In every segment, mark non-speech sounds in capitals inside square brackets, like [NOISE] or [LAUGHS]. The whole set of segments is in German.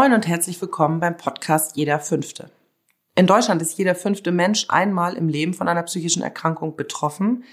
Moin und herzlich willkommen beim Podcast Jeder Fünfte. In Deutschland ist jeder fünfte Mensch einmal im Leben von einer psychischen Erkrankung betroffen.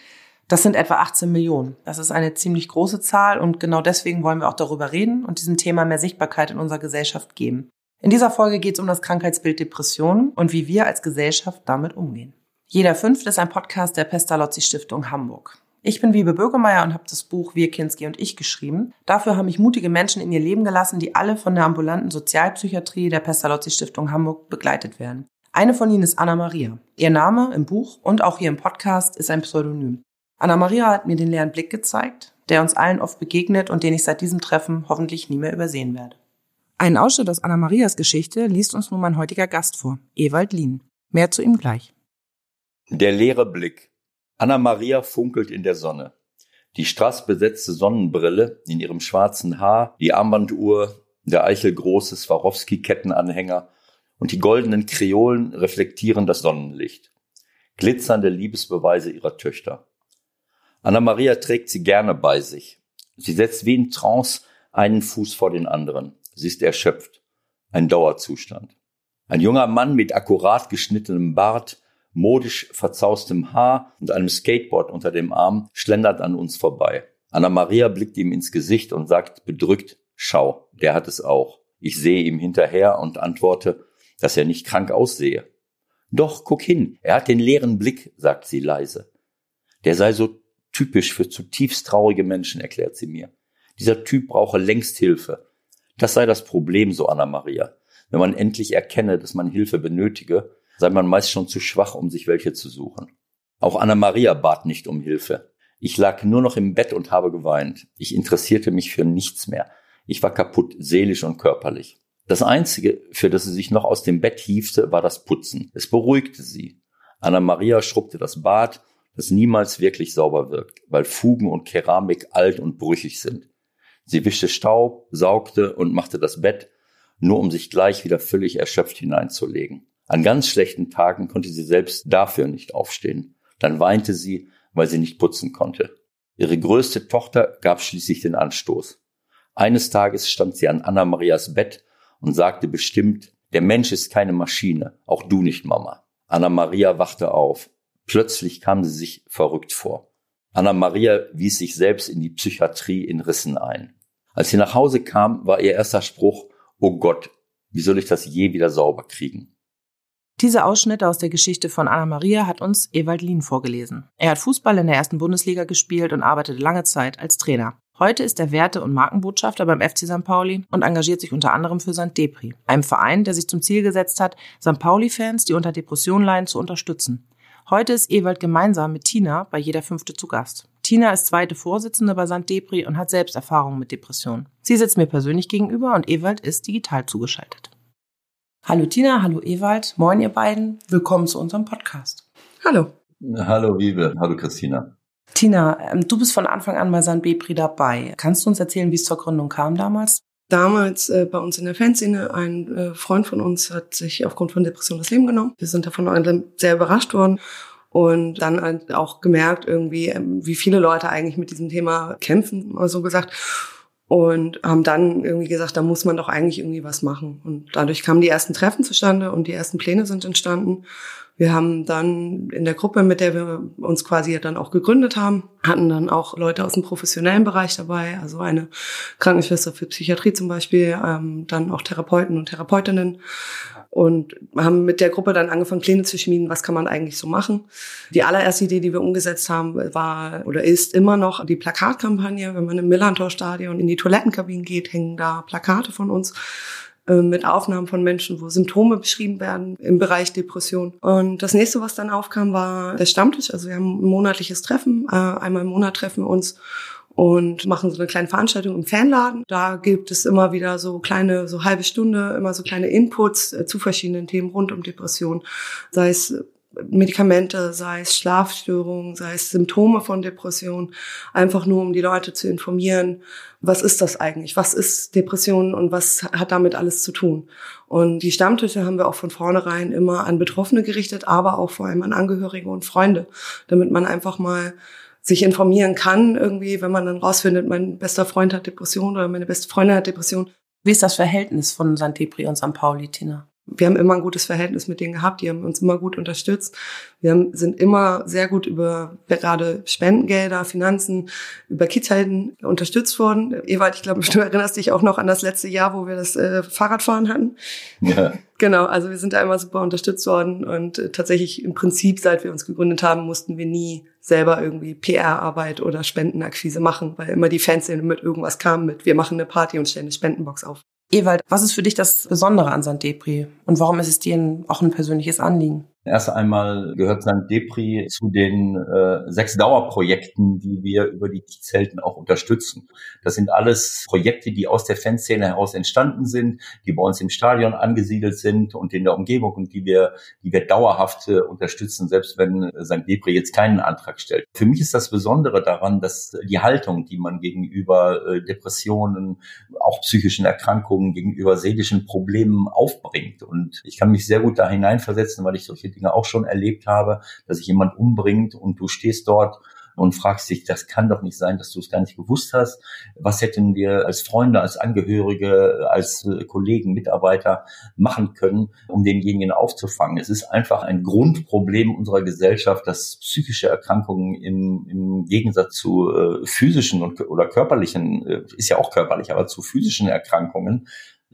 Das sind etwa 18 Millionen. Das ist eine ziemlich große Zahl und genau deswegen wollen wir auch darüber reden und diesem Thema mehr Sichtbarkeit in unserer Gesellschaft geben. In dieser Folge geht es um das Krankheitsbild Depressionen und wie wir als Gesellschaft damit umgehen. Jeder Fünfte ist ein Podcast der Pestalozzi Stiftung Hamburg. Ich bin Wiebe Bürgermeier und habe das Buch Wir Kinski und ich geschrieben. Dafür haben mich mutige Menschen in ihr Leben gelassen, die alle von der ambulanten Sozialpsychiatrie der Pestalozzi Stiftung Hamburg begleitet werden. Eine von ihnen ist Anna Maria. Ihr Name im Buch und auch hier im Podcast ist ein Pseudonym. Anna Maria hat mir den leeren Blick gezeigt, der uns allen oft begegnet und den ich seit diesem Treffen hoffentlich nie mehr übersehen werde. Einen Ausschnitt aus Anna Marias Geschichte liest uns nun mein heutiger Gast vor, Ewald Lien. Mehr zu ihm gleich. Der leere Blick. Anna Maria funkelt in der Sonne. Die strassbesetzte Sonnenbrille in ihrem schwarzen Haar, die Armbanduhr, der eichelgroße Swarovski-Kettenanhänger und die goldenen Kreolen reflektieren das Sonnenlicht. Glitzernde Liebesbeweise ihrer Töchter. Anna Maria trägt sie gerne bei sich. Sie setzt wie in Trance einen Fuß vor den anderen. Sie ist erschöpft. Ein Dauerzustand. Ein junger Mann mit akkurat geschnittenem Bart, modisch verzaustem Haar und einem Skateboard unter dem Arm schlendert an uns vorbei. Anna Maria blickt ihm ins Gesicht und sagt bedrückt, schau, der hat es auch. Ich sehe ihm hinterher und antworte, dass er nicht krank aussehe. Doch, guck hin, er hat den leeren Blick, sagt sie leise. Der sei so typisch für zutiefst traurige Menschen, erklärt sie mir. Dieser Typ brauche längst Hilfe. Das sei das Problem, so Anna Maria. Wenn man endlich erkenne, dass man Hilfe benötige, sei man meist schon zu schwach, um sich welche zu suchen. Auch Anna Maria bat nicht um Hilfe. Ich lag nur noch im Bett und habe geweint. Ich interessierte mich für nichts mehr. Ich war kaputt, seelisch und körperlich. Das Einzige, für das sie sich noch aus dem Bett hiefte, war das Putzen. Es beruhigte sie. Anna Maria schrubbte das Bad, das niemals wirklich sauber wirkt, weil Fugen und Keramik alt und brüchig sind. Sie wischte Staub, saugte und machte das Bett, nur um sich gleich wieder völlig erschöpft hineinzulegen. An ganz schlechten Tagen konnte sie selbst dafür nicht aufstehen. Dann weinte sie, weil sie nicht putzen konnte. Ihre größte Tochter gab schließlich den Anstoß. Eines Tages stand sie an Anna Marias Bett und sagte bestimmt, der Mensch ist keine Maschine, auch du nicht, Mama. Anna Maria wachte auf. Plötzlich kam sie sich verrückt vor. Anna Maria wies sich selbst in die Psychiatrie in Rissen ein. Als sie nach Hause kam, war ihr erster Spruch, oh Gott, wie soll ich das je wieder sauber kriegen? Diese Ausschnitte aus der Geschichte von Anna Maria hat uns Ewald Lien vorgelesen. Er hat Fußball in der ersten Bundesliga gespielt und arbeitete lange Zeit als Trainer. Heute ist er Werte- und Markenbotschafter beim FC St. Pauli und engagiert sich unter anderem für St. Depri, einem Verein, der sich zum Ziel gesetzt hat, St. Pauli-Fans, die unter Depressionen leiden, zu unterstützen. Heute ist Ewald gemeinsam mit Tina bei jeder Fünfte zu Gast. Tina ist zweite Vorsitzende bei St. Depri und hat selbst Erfahrungen mit Depressionen. Sie sitzt mir persönlich gegenüber und Ewald ist digital zugeschaltet. Hallo Tina, hallo Ewald, moin ihr beiden, willkommen zu unserem Podcast. Hallo. Hallo Wiebe, hallo Christina. Tina, ähm, du bist von Anfang an bei St. Depri dabei. Kannst du uns erzählen, wie es zur Gründung kam damals? damals äh, bei uns in der Fanszene, ein äh, Freund von uns hat sich aufgrund von Depression das Leben genommen. Wir sind davon sehr überrascht worden und dann halt auch gemerkt irgendwie, ähm, wie viele Leute eigentlich mit diesem Thema kämpfen, mal so gesagt. Und haben dann irgendwie gesagt, da muss man doch eigentlich irgendwie was machen. Und dadurch kamen die ersten Treffen zustande und die ersten Pläne sind entstanden. Wir haben dann in der Gruppe, mit der wir uns quasi dann auch gegründet haben, hatten dann auch Leute aus dem professionellen Bereich dabei, also eine Krankenschwester für Psychiatrie zum Beispiel, ähm, dann auch Therapeuten und Therapeutinnen und haben mit der Gruppe dann angefangen, Pläne zu schmieden, was kann man eigentlich so machen. Die allererste Idee, die wir umgesetzt haben, war oder ist immer noch die Plakatkampagne. Wenn man im Millantor-Stadion in die Toilettenkabinen geht, hängen da Plakate von uns äh, mit Aufnahmen von Menschen, wo Symptome beschrieben werden im Bereich Depression. Und das nächste, was dann aufkam, war der Stammtisch. Also wir haben ein monatliches Treffen. Äh, einmal im Monat treffen wir uns und machen so eine kleine Veranstaltung im Fanladen. Da gibt es immer wieder so kleine, so halbe Stunde, immer so kleine Inputs äh, zu verschiedenen Themen rund um Depression. Sei es Medikamente, sei es Schlafstörungen, sei es Symptome von Depression, einfach nur um die Leute zu informieren, was ist das eigentlich, was ist Depression und was hat damit alles zu tun. Und die Stammtische haben wir auch von vornherein immer an Betroffene gerichtet, aber auch vor allem an Angehörige und Freunde, damit man einfach mal sich informieren kann, irgendwie, wenn man dann rausfindet, mein bester Freund hat Depression oder meine beste Freundin hat Depression, Wie ist das Verhältnis von St. Depri und St. Pauli, Tina? Wir haben immer ein gutes Verhältnis mit denen gehabt, die haben uns immer gut unterstützt. Wir haben, sind immer sehr gut über gerade Spendengelder, Finanzen, über Kidshelden unterstützt worden. Ewald, ich glaube, du erinnerst dich auch noch an das letzte Jahr, wo wir das äh, Fahrradfahren hatten. Ja. Genau, also wir sind da immer super unterstützt worden und äh, tatsächlich im Prinzip, seit wir uns gegründet haben, mussten wir nie selber irgendwie PR-Arbeit oder Spendenakquise machen, weil immer die Fans mit irgendwas kamen mit, wir machen eine Party und stellen eine Spendenbox auf. Ewald, was ist für dich das Besondere an St. Depri und warum ist es dir auch ein persönliches Anliegen? Erst einmal gehört St. Depri zu den äh, sechs Dauerprojekten, die wir über die Zelten auch unterstützen. Das sind alles Projekte, die aus der Fanszene heraus entstanden sind, die bei uns im Stadion angesiedelt sind und in der Umgebung und die wir, die wir dauerhaft äh, unterstützen, selbst wenn St. Depri jetzt keinen Antrag stellt. Für mich ist das Besondere daran, dass die Haltung, die man gegenüber äh, Depressionen, auch psychischen Erkrankungen, gegenüber seelischen Problemen aufbringt. Und ich kann mich sehr gut da hineinversetzen, weil ich solche Dinge auch schon erlebt habe, dass sich jemand umbringt und du stehst dort und fragst dich, das kann doch nicht sein, dass du es gar nicht gewusst hast. Was hätten wir als Freunde, als Angehörige, als äh, Kollegen, Mitarbeiter machen können, um denjenigen aufzufangen? Es ist einfach ein Grundproblem unserer Gesellschaft, dass psychische Erkrankungen im, im Gegensatz zu äh, physischen und, oder körperlichen, äh, ist ja auch körperlich, aber zu physischen Erkrankungen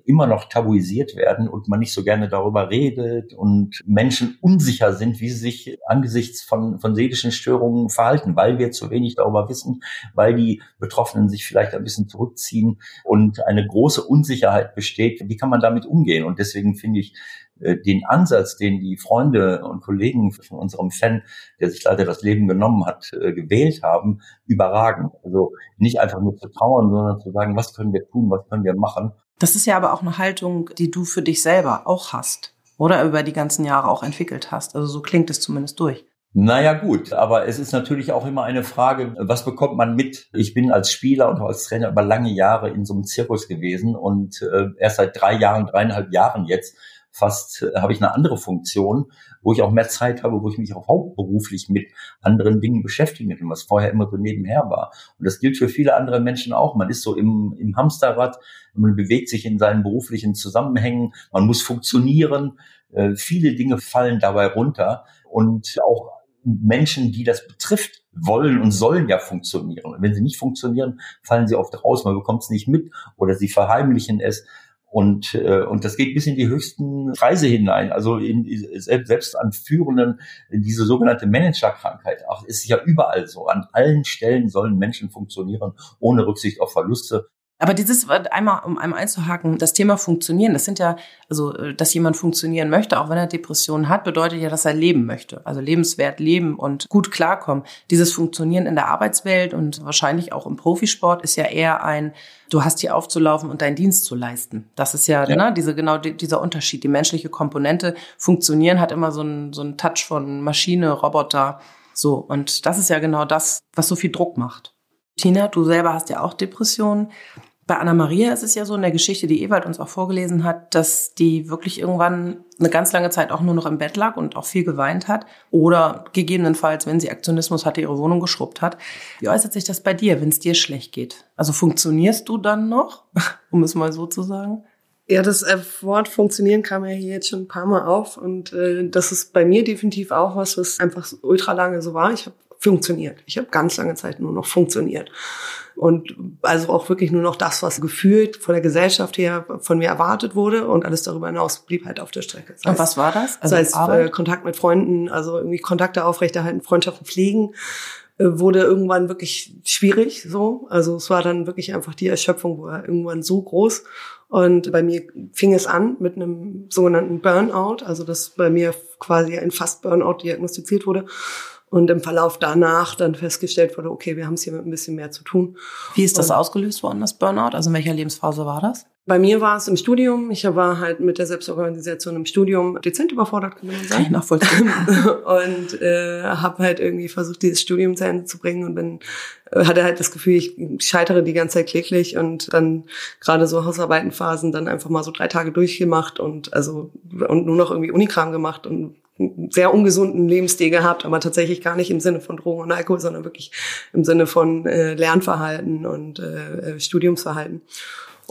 immer noch tabuisiert werden und man nicht so gerne darüber redet und Menschen unsicher sind, wie sie sich angesichts von, von seelischen Störungen verhalten, weil wir zu wenig darüber wissen, weil die Betroffenen sich vielleicht ein bisschen zurückziehen und eine große Unsicherheit besteht. Wie kann man damit umgehen? Und deswegen finde ich, äh, den Ansatz, den die Freunde und Kollegen von unserem Fan, der sich leider das Leben genommen hat, äh, gewählt haben, überragend. Also nicht einfach nur zu trauern, sondern zu sagen, was können wir tun, was können wir machen, das ist ja aber auch eine Haltung, die du für dich selber auch hast oder über die ganzen Jahre auch entwickelt hast. Also so klingt es zumindest durch. Naja gut, aber es ist natürlich auch immer eine Frage, was bekommt man mit? Ich bin als Spieler und als Trainer über lange Jahre in so einem Zirkus gewesen und äh, erst seit drei Jahren, dreieinhalb Jahren jetzt fast äh, habe ich eine andere Funktion, wo ich auch mehr Zeit habe, wo ich mich auch hauptberuflich mit anderen Dingen beschäftigen kann, was vorher immer so nebenher war. Und das gilt für viele andere Menschen auch. Man ist so im, im Hamsterrad, man bewegt sich in seinen beruflichen Zusammenhängen, man muss funktionieren. Äh, viele Dinge fallen dabei runter und auch Menschen, die das betrifft, wollen und sollen ja funktionieren. Und wenn sie nicht funktionieren, fallen sie oft raus, man bekommt es nicht mit oder sie verheimlichen es. Und, äh, und das geht bis in die höchsten Kreise hinein. Also in, selbst an Führenden, diese sogenannte Managerkrankheit. Ach, ist ja überall so. An allen Stellen sollen Menschen funktionieren, ohne Rücksicht auf Verluste. Aber dieses einmal, um einmal einzuhaken, das Thema Funktionieren, das sind ja, also, äh, dass jemand funktionieren möchte, auch wenn er Depressionen hat, bedeutet ja, dass er leben möchte. Also lebenswert leben und gut klarkommen. Dieses Funktionieren in der Arbeitswelt und wahrscheinlich auch im Profisport ist ja eher ein, du hast hier aufzulaufen und deinen Dienst zu leisten. Das ist ja, ja. Ne, diese, genau die, dieser Unterschied. Die menschliche Komponente funktionieren hat immer so einen, so einen Touch von Maschine, Roboter. So. Und das ist ja genau das, was so viel Druck macht. Tina, du selber hast ja auch Depressionen. Bei Anna Maria ist es ja so in der Geschichte, die Ewald uns auch vorgelesen hat, dass die wirklich irgendwann eine ganz lange Zeit auch nur noch im Bett lag und auch viel geweint hat. Oder gegebenenfalls, wenn sie Aktionismus hatte, ihre Wohnung geschrubbt hat. Wie äußert sich das bei dir, wenn es dir schlecht geht? Also funktionierst du dann noch, [LAUGHS] um es mal so zu sagen? Ja, das äh, Wort funktionieren kam ja hier jetzt schon ein paar Mal auf und äh, das ist bei mir definitiv auch was, was einfach ultra lange so war. Ich habe funktioniert. Ich habe ganz lange Zeit nur noch funktioniert. Und also auch wirklich nur noch das, was gefühlt von der Gesellschaft her von mir erwartet wurde und alles darüber hinaus blieb halt auf der Strecke. Das heißt, und was war das? Also das heißt, äh, Kontakt mit Freunden, also irgendwie Kontakte aufrechterhalten, Freundschaften pflegen, äh, wurde irgendwann wirklich schwierig so. Also es war dann wirklich einfach die Erschöpfung war irgendwann so groß. Und bei mir fing es an mit einem sogenannten Burnout, also dass bei mir quasi ein fast Burnout diagnostiziert wurde und im Verlauf danach dann festgestellt wurde, okay, wir haben es hier mit ein bisschen mehr zu tun. Wie ist das und ausgelöst worden, das Burnout? Also in welcher Lebensphase war das? Bei mir war es im Studium. Ich war halt mit der Selbstorganisation im Studium dezent überfordert, kann man sagen. Kann nachvollziehen. [LAUGHS] und äh, habe halt irgendwie versucht, dieses Studium zu Ende zu bringen und dann äh, hatte halt das Gefühl, ich scheitere die ganze Zeit kläglich und dann gerade so Hausarbeitenphasen dann einfach mal so drei Tage durchgemacht und also und nur noch irgendwie Unikram gemacht und sehr ungesunden Lebensstil gehabt, aber tatsächlich gar nicht im Sinne von Drogen und Alkohol, sondern wirklich im Sinne von äh, Lernverhalten und äh, äh Studiumsverhalten.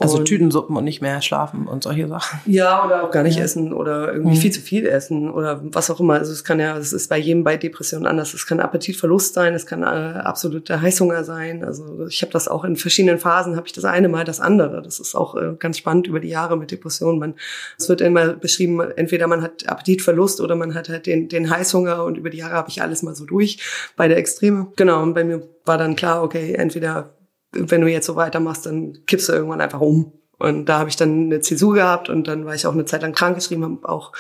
Also Und- Tütensuppen und nicht mehr schlafen und solche Sachen. Ja, oder auch gar nicht Ja. essen oder irgendwie Mhm. viel zu viel essen oder was auch immer. Also es kann ja, es ist bei jedem bei Depressionen anders. Es kann Appetitverlust sein, es kann äh, absoluter Heißhunger sein. Also ich habe das auch in verschiedenen Phasen, habe ich das eine mal das andere. Das ist auch äh, ganz spannend über die Jahre mit Depressionen. Man, es wird immer beschrieben, entweder man hat Appetitverlust oder man hat halt den, den Heißhunger und über die Jahre habe ich alles mal so durch, beide Extreme. Genau, und bei mir war dann klar, okay, entweder wenn du jetzt so weitermachst, dann kippst du irgendwann einfach um. Und da habe ich dann eine Zäsur gehabt und dann war ich auch eine Zeit lang krankgeschrieben, habe auch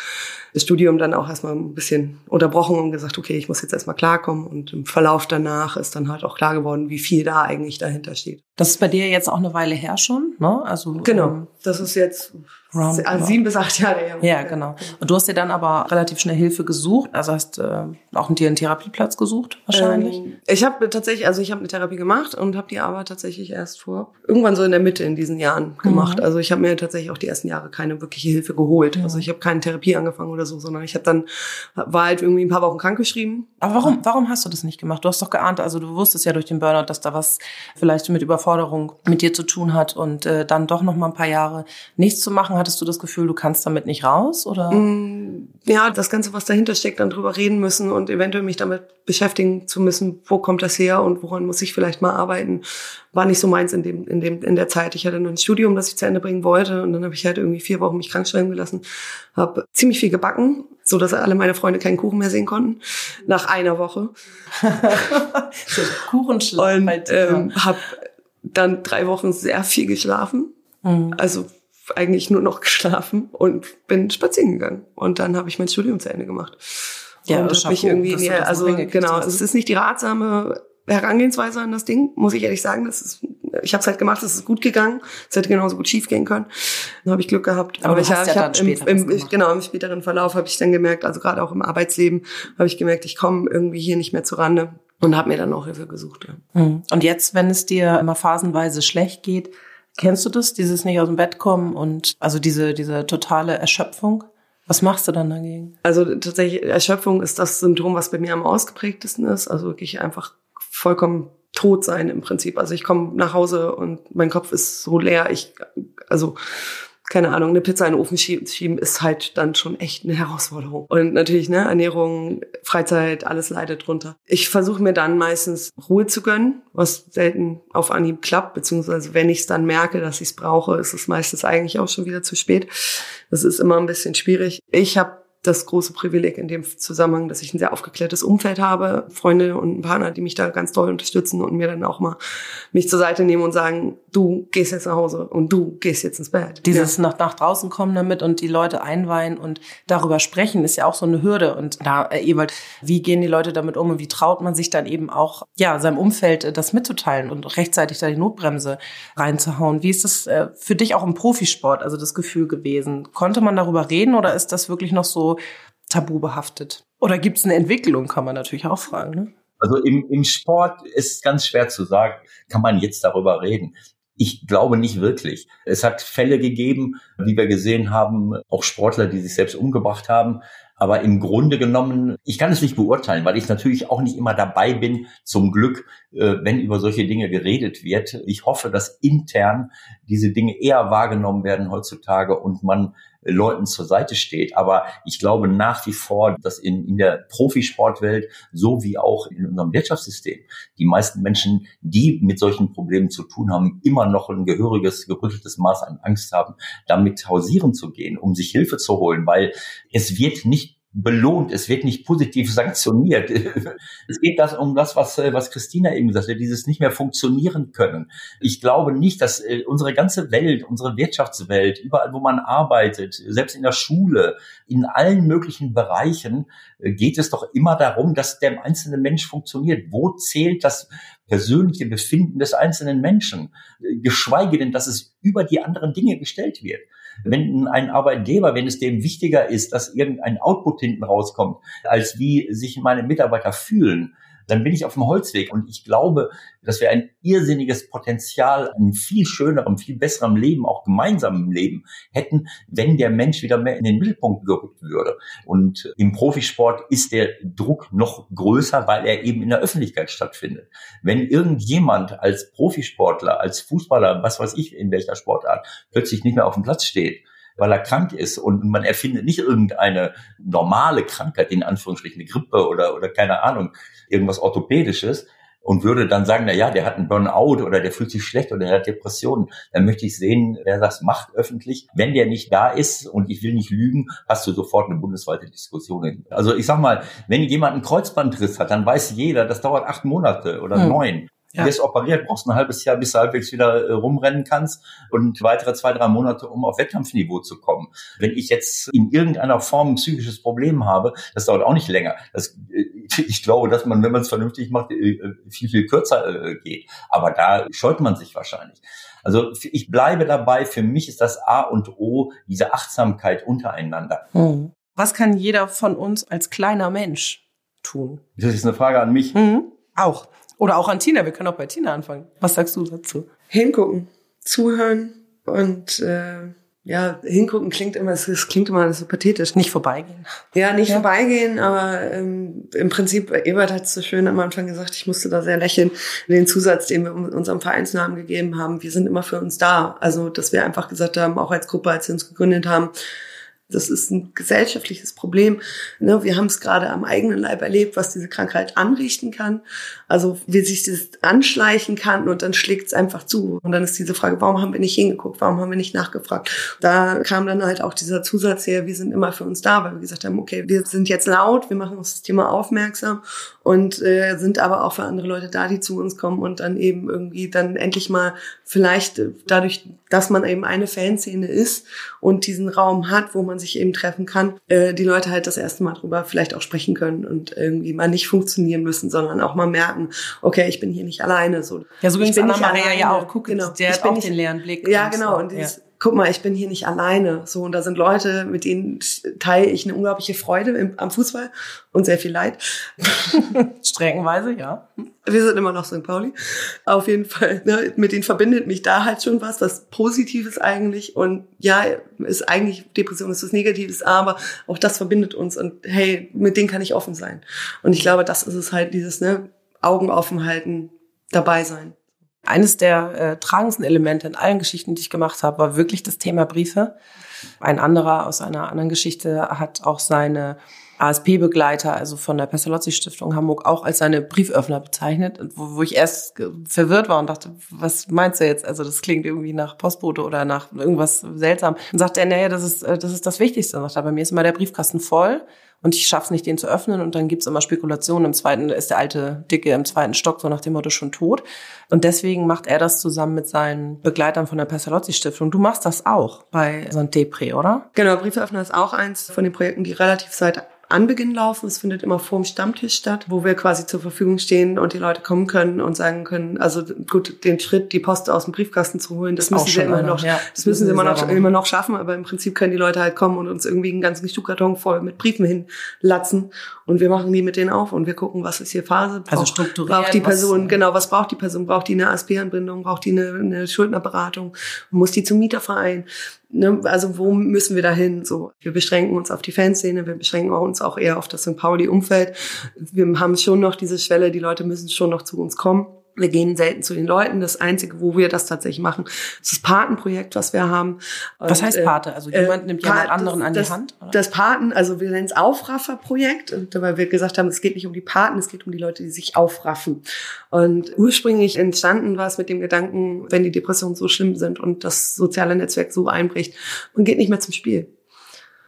das Studium dann auch erstmal ein bisschen unterbrochen und gesagt, okay, ich muss jetzt erstmal klarkommen. Und im Verlauf danach ist dann halt auch klar geworden, wie viel da eigentlich dahinter steht. Das ist bei dir jetzt auch eine Weile her schon, ne? Also Genau, ähm, das ist jetzt Roundabout. also sieben bis acht Jahre her. Ja, genau. Und du hast dir dann aber relativ schnell Hilfe gesucht, also hast äh, auch dir einen Therapieplatz gesucht wahrscheinlich. Ähm, ich habe tatsächlich, also ich habe eine Therapie gemacht und habe die aber tatsächlich erst vor irgendwann so in der Mitte in diesen Jahren gemacht. Mhm. Also ich habe mir tatsächlich auch die ersten Jahre keine wirkliche Hilfe geholt. Also ich habe keine Therapie angefangen oder so, sondern ich habe dann war halt irgendwie ein paar Wochen krankgeschrieben. Aber warum, warum hast du das nicht gemacht? Du hast doch geahnt, also du wusstest ja durch den Burnout, dass da was vielleicht mit Überforderung mit dir zu tun hat und äh, dann doch noch mal ein paar Jahre nichts zu machen. Hattest du das Gefühl, du kannst damit nicht raus oder? Mm, Ja, das Ganze, was dahinter steckt, dann drüber reden müssen und eventuell mich damit beschäftigen zu müssen, wo kommt das her und woran muss ich vielleicht mal arbeiten, war nicht so meins in dem, in dem, in der Zeit. Ich hatte noch ein Studium, das ich zu Ende bringen wollte und dann habe ich halt irgendwie vier Wochen mich krank schreiben gelassen, habe ziemlich viel gebacken, so dass alle meine Freunde keinen Kuchen mehr sehen konnten, nach einer Woche. [LAUGHS] Kuchenschlag Und bei dir. ähm, habe dann drei Wochen sehr viel geschlafen. Mhm. Also eigentlich nur noch geschlafen und bin spazieren gegangen. Und dann habe ich mein Studium zu Ende gemacht. Ja, und hab mich irgendwie, nee, das also genau, hast. es ist nicht die ratsame Herangehensweise an das Ding, muss ich ehrlich sagen. Das ist, ich habe es halt gemacht, es ist gut gegangen. Es hätte genauso gut schief gehen können. Dann habe ich Glück gehabt. Aber du ich, hab- ja ich habe im, im, genau im späteren Verlauf habe ich dann gemerkt, also gerade auch im Arbeitsleben habe ich gemerkt, ich komme irgendwie hier nicht mehr zurande und habe mir dann auch Hilfe gesucht. Ja. Mhm. Und jetzt, wenn es dir immer phasenweise schlecht geht, kennst du das, dieses nicht aus dem Bett kommen und also diese, diese totale Erschöpfung? Was machst du dann dagegen? Also tatsächlich, Erschöpfung ist das Symptom, was bei mir am ausgeprägtesten ist. Also wirklich einfach vollkommen tot sein im Prinzip. Also ich komme nach Hause und mein Kopf ist so leer. Ich, also keine Ahnung, eine Pizza in den Ofen schie- schieben ist halt dann schon echt eine Herausforderung. Und natürlich, ne, Ernährung, Freizeit, alles leidet drunter. Ich versuche mir dann meistens Ruhe zu gönnen, was selten auf Anhieb klappt, beziehungsweise wenn ich es dann merke, dass ich es brauche, ist es meistens eigentlich auch schon wieder zu spät. Das ist immer ein bisschen schwierig. Ich habe das große Privileg in dem Zusammenhang, dass ich ein sehr aufgeklärtes Umfeld habe, Freunde und Partner, die mich da ganz doll unterstützen und mir dann auch mal mich zur Seite nehmen und sagen, du gehst jetzt nach Hause und du gehst jetzt ins Bett. Dieses nach, nach draußen kommen damit und die Leute einweihen und darüber sprechen, ist ja auch so eine Hürde. Und da, äh, Ewald, wie gehen die Leute damit um und wie traut man sich dann eben auch, ja, seinem Umfeld äh, das mitzuteilen und rechtzeitig da die Notbremse reinzuhauen? Wie ist das äh, für dich auch im Profisport, also das Gefühl gewesen? Konnte man darüber reden oder ist das wirklich noch so tabu behaftet? Oder gibt es eine Entwicklung, kann man natürlich auch fragen. Ne? Also im, im Sport ist ganz schwer zu sagen, kann man jetzt darüber reden. Ich glaube nicht wirklich. Es hat Fälle gegeben, wie wir gesehen haben, auch Sportler, die sich selbst umgebracht haben. Aber im Grunde genommen, ich kann es nicht beurteilen, weil ich natürlich auch nicht immer dabei bin, zum Glück, äh, wenn über solche Dinge geredet wird. Ich hoffe, dass intern diese Dinge eher wahrgenommen werden heutzutage und man Leuten zur Seite steht. Aber ich glaube nach wie vor, dass in, in der Profisportwelt so wie auch in unserem Wirtschaftssystem die meisten Menschen, die mit solchen Problemen zu tun haben, immer noch ein gehöriges, gerütteltes Maß an Angst haben, damit hausieren zu gehen, um sich Hilfe zu holen, weil es wird nicht belohnt, es wird nicht positiv [LAUGHS] sanktioniert. es geht das um das, was, äh, was Christina eben gesagt hat, dieses nicht mehr funktionieren können. Ich glaube nicht, dass äh, unsere ganze Welt, unsere Wirtschaftswelt, überall, wo man arbeitet, selbst in der Schule, in allen möglichen Bereichen, äh, geht es doch immer darum, dass der einzelne Mensch funktioniert. Wo zählt das persönliche Befinden des einzelnen Menschen? Geschweige denn, dass es über die anderen Dinge gestellt wird. Wenn ein Arbeitgeber, wenn es dem wichtiger ist, dass irgendein Output hinten rauskommt, als wie sich meine Mitarbeiter fühlen, dann bin ich auf dem Holzweg. Und ich glaube, dass wir ein irrsinniges Potenzial, ein viel schönerem, viel besserem Leben, auch gemeinsamen Leben hätten, wenn der Mensch wieder mehr in den Mittelpunkt gerückt würde. Und im Profisport ist der Druck noch größer, weil er eben in der Öffentlichkeit stattfindet. Wenn irgendjemand als Profisportler, als Fußballer, was weiß ich, in welcher Sportart, plötzlich nicht mehr auf dem Platz steht, weil er krank ist und man erfindet nicht irgendeine normale Krankheit, in Anführungsstrichen eine Grippe oder, oder keine Ahnung, irgendwas Orthopädisches und würde dann sagen, na ja, der hat einen Burnout oder der fühlt sich schlecht oder der hat Depressionen, dann möchte ich sehen, wer das macht öffentlich. Wenn der nicht da ist und ich will nicht lügen, hast du sofort eine bundesweite Diskussion. Also ich sag mal, wenn jemand einen Kreuzbandriss hat, dann weiß jeder, das dauert acht Monate oder hm. neun. Ja. Wirst operiert, brauchst ein halbes Jahr, bis du halbwegs wieder äh, rumrennen kannst und weitere zwei, drei Monate, um auf Wettkampfniveau zu kommen. Wenn ich jetzt in irgendeiner Form ein psychisches Problem habe, das dauert auch nicht länger. Das, äh, ich glaube, dass man, wenn man es vernünftig macht, äh, viel, viel kürzer geht. Aber da scheut man sich wahrscheinlich. Also ich bleibe dabei, für mich ist das A und O diese Achtsamkeit untereinander. Hm. Was kann jeder von uns als kleiner Mensch tun? Das ist eine Frage an mich. Mhm. Auch. Oder auch an Tina, wir können auch bei Tina anfangen. Was sagst du dazu? Hingucken, zuhören und äh, ja, hingucken klingt immer, es klingt immer so pathetisch. Nicht vorbeigehen. Ja, nicht ja. vorbeigehen, aber ähm, im Prinzip, Ebert hat es so schön am Anfang gesagt, ich musste da sehr lächeln, den Zusatz, den wir unserem Vereinsnamen gegeben haben, wir sind immer für uns da. Also, dass wir einfach gesagt haben, auch als Gruppe, als wir uns gegründet haben, das ist ein gesellschaftliches Problem. Ne, wir haben es gerade am eigenen Leib erlebt, was diese Krankheit anrichten kann. Also wie sich das anschleichen kann und dann schlägt es einfach zu. Und dann ist diese Frage, warum haben wir nicht hingeguckt, warum haben wir nicht nachgefragt? Da kam dann halt auch dieser Zusatz her, wir sind immer für uns da, weil wir gesagt haben, okay, wir sind jetzt laut, wir machen uns das Thema aufmerksam und äh, sind aber auch für andere Leute da, die zu uns kommen und dann eben irgendwie dann endlich mal vielleicht dadurch, dass man eben eine Fanszene ist und diesen Raum hat, wo man sich eben treffen kann, äh, die Leute halt das erste Mal drüber vielleicht auch sprechen können und irgendwie mal nicht funktionieren müssen, sondern auch mal merken, okay, ich bin hier nicht alleine. So. Ja, so ging es Anna Maria ja auch. Guck, genau. der ich hat auch nicht, den leeren Blick. Ja, genau. Und dieses, ja guck mal, ich bin hier nicht alleine. So, und da sind Leute, mit denen teile ich eine unglaubliche Freude im, am Fußball und sehr viel Leid. [LAUGHS] Streckenweise, ja. Wir sind immer noch St. Pauli. Auf jeden Fall, ne, mit denen verbindet mich da halt schon was, was Positives eigentlich. Und ja, ist eigentlich, Depression ist was Negatives, aber auch das verbindet uns. Und hey, mit denen kann ich offen sein. Und ich glaube, das ist es halt, dieses, ne, Augen offen halten, dabei sein. Eines der äh, tragendsten Elemente in allen Geschichten, die ich gemacht habe, war wirklich das Thema Briefe. Ein anderer aus einer anderen Geschichte hat auch seine ASP-Begleiter, also von der Pestalozzi-Stiftung Hamburg, auch als seine Brieföffner bezeichnet, wo, wo ich erst verwirrt war und dachte, was meinst du jetzt? Also das klingt irgendwie nach Postbote oder nach irgendwas seltsam. Und sagte er, naja, das ist, äh, das ist das Wichtigste. Und sagte, bei mir ist immer der Briefkasten voll und ich schaff's nicht, den zu öffnen und dann gibt's immer Spekulationen. Im zweiten ist der alte Dicke im zweiten Stock, so nach dem Motto schon tot. Und deswegen macht er das zusammen mit seinen Begleitern von der Pestalozzi-Stiftung. Du machst das auch bei St. Depre, oder? Genau, Briefeöffner ist auch eins von den Projekten, die relativ seit Anbeginn laufen. Es findet immer vor dem Stammtisch statt, wo wir quasi zur Verfügung stehen und die Leute kommen können und sagen können, also gut, den Schritt, die Post aus dem Briefkasten zu holen, das müssen sie immer noch, ja, das müssen sie immer noch, immer noch schaffen, aber im Prinzip können die Leute halt kommen und uns irgendwie einen ganzen Stuhlkarton voll mit Briefen hinlatzen und wir machen die mit denen auf und wir gucken, was ist hier Phase. Braucht, also strukturiert. Braucht die Person, was, genau, was braucht die Person? Braucht die eine ASP-Anbindung? Braucht die eine, eine Schuldnerberatung? Muss die zum Mieterverein? Ne, also wo müssen wir da hin? So, wir beschränken uns auf die Fanszene, wir beschränken uns auch eher auf das St. Pauli-Umfeld. Wir haben schon noch diese Schwelle, die Leute müssen schon noch zu uns kommen. Wir gehen selten zu den Leuten. Das Einzige, wo wir das tatsächlich machen, ist das Patenprojekt, was wir haben. Und, was heißt Pate? Also äh, jemand äh, nimmt jemand anderen das, an die das, Hand? Oder? Das Paten, also wir nennen es Aufrafferprojekt, weil wir gesagt haben, es geht nicht um die Paten, es geht um die Leute, die sich aufraffen. Und ursprünglich entstanden war es mit dem Gedanken, wenn die Depressionen so schlimm sind und das soziale Netzwerk so einbricht, man geht nicht mehr zum Spiel.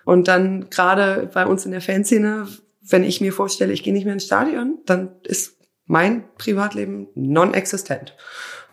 Und dann gerade bei uns in der Fanszene, wenn ich mir vorstelle, ich gehe nicht mehr ins Stadion, dann ist mein Privatleben non-existent.